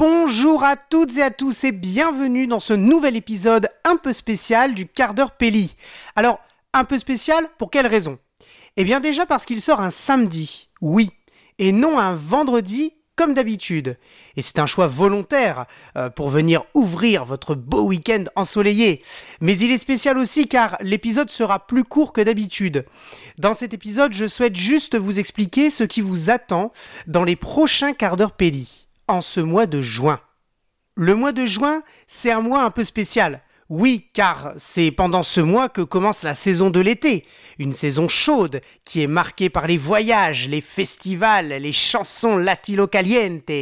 Bonjour à toutes et à tous et bienvenue dans ce nouvel épisode un peu spécial du quart d'heure Pelli. Alors, un peu spécial pour quelle raison? Eh bien déjà parce qu'il sort un samedi, oui, et non un vendredi comme d'habitude. Et c'est un choix volontaire euh, pour venir ouvrir votre beau week-end ensoleillé. Mais il est spécial aussi car l'épisode sera plus court que d'habitude. Dans cet épisode, je souhaite juste vous expliquer ce qui vous attend dans les prochains quarts d'heure Pelli, en ce mois de juin. Le mois de juin, c'est un mois un peu spécial. Oui, car c'est pendant ce mois que commence la saison de l'été, une saison chaude qui est marquée par les voyages, les festivals, les chansons latino caliente.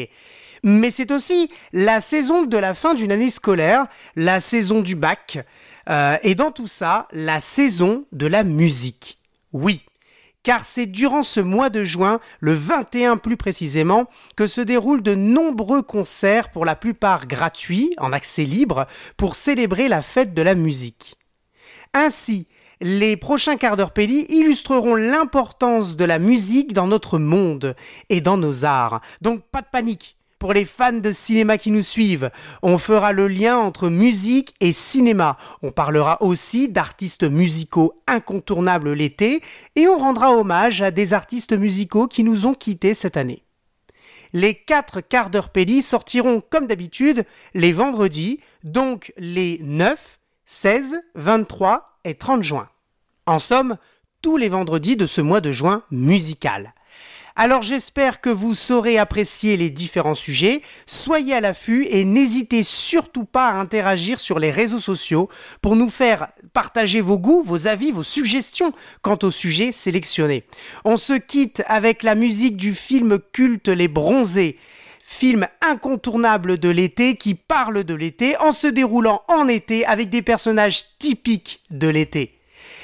Mais c'est aussi la saison de la fin d'une année scolaire, la saison du bac, euh, et dans tout ça, la saison de la musique. Oui, car c'est durant ce mois de juin, le 21 plus précisément, que se déroulent de nombreux concerts, pour la plupart gratuits, en accès libre, pour célébrer la fête de la musique. Ainsi, les prochains quarts d'heure Pelli illustreront l'importance de la musique dans notre monde et dans nos arts. Donc pas de panique, pour les fans de cinéma qui nous suivent, on fera le lien entre musique et cinéma. On parlera aussi d'artistes musicaux incontournables l'été et on rendra hommage à des artistes musicaux qui nous ont quittés cette année. Les quatre quarts d'heure Pelli sortiront comme d'habitude les vendredis, donc les 9, 16, 23 et 30 juin. En somme, tous les vendredis de ce mois de juin musical. Alors j'espère que vous saurez apprécier les différents sujets. Soyez à l'affût et n'hésitez surtout pas à interagir sur les réseaux sociaux pour nous faire partager vos goûts, vos avis, vos suggestions quant au sujet sélectionné. On se quitte avec la musique du film culte Les Bronzés film incontournable de l'été qui parle de l'été en se déroulant en été avec des personnages typiques de l'été.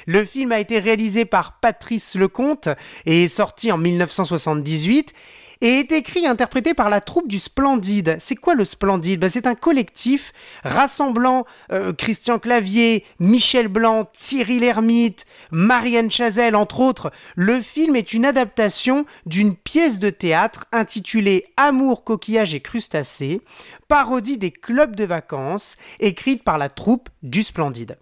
Le film a été réalisé par Patrice Lecomte et est sorti en 1978 et est écrit et interprété par la troupe du Splendide. C'est quoi le Splendide? Ben, C'est un collectif rassemblant euh, Christian Clavier, Michel Blanc, Thierry Lhermitte, Marianne Chazelle, entre autres. Le film est une adaptation d'une pièce de théâtre intitulée Amour, coquillage et crustacés, parodie des clubs de vacances, écrite par la troupe du Splendide.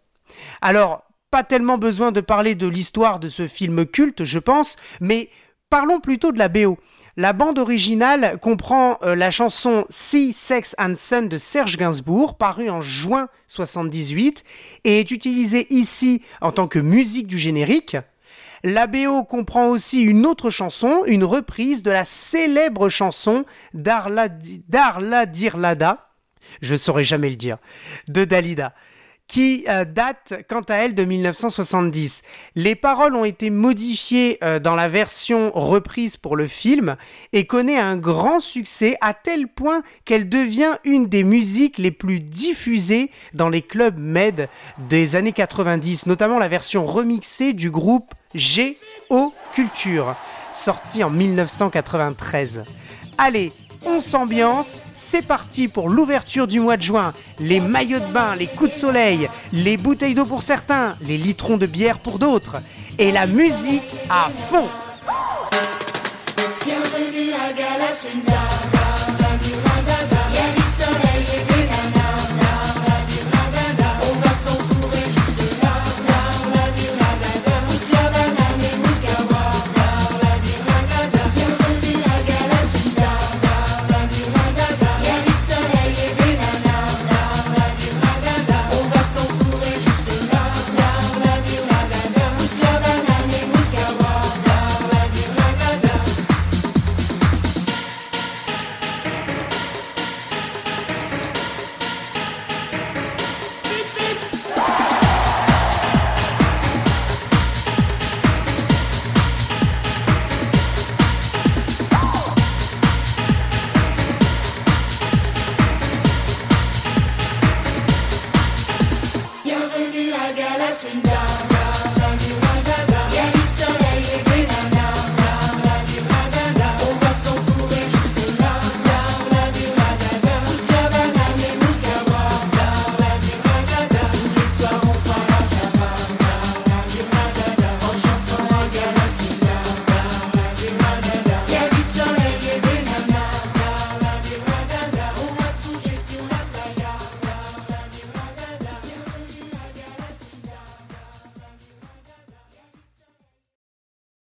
Alors, pas tellement besoin de parler de l'histoire de ce film culte, je pense, mais parlons plutôt de la BO. La bande originale comprend euh, la chanson Sea, Sex and Sun de Serge Gainsbourg, parue en juin 78, et est utilisée ici en tant que musique du générique. La BO comprend aussi une autre chanson, une reprise de la célèbre chanson Darla, Darla Dirlada, je ne saurais jamais le dire, de Dalida qui euh, date quant à elle de 1970. Les paroles ont été modifiées euh, dans la version reprise pour le film et connaît un grand succès à tel point qu'elle devient une des musiques les plus diffusées dans les clubs med des années 90, notamment la version remixée du groupe G.O. Culture, sortie en 1993. Allez, on s'ambiance, c'est parti pour l'ouverture du mois de juin. Les maillots de bain, les coups de soleil, les bouteilles d'eau pour certains, les litrons de bière pour d'autres. Et la musique à fond. Bienvenue à Bienvenue been down.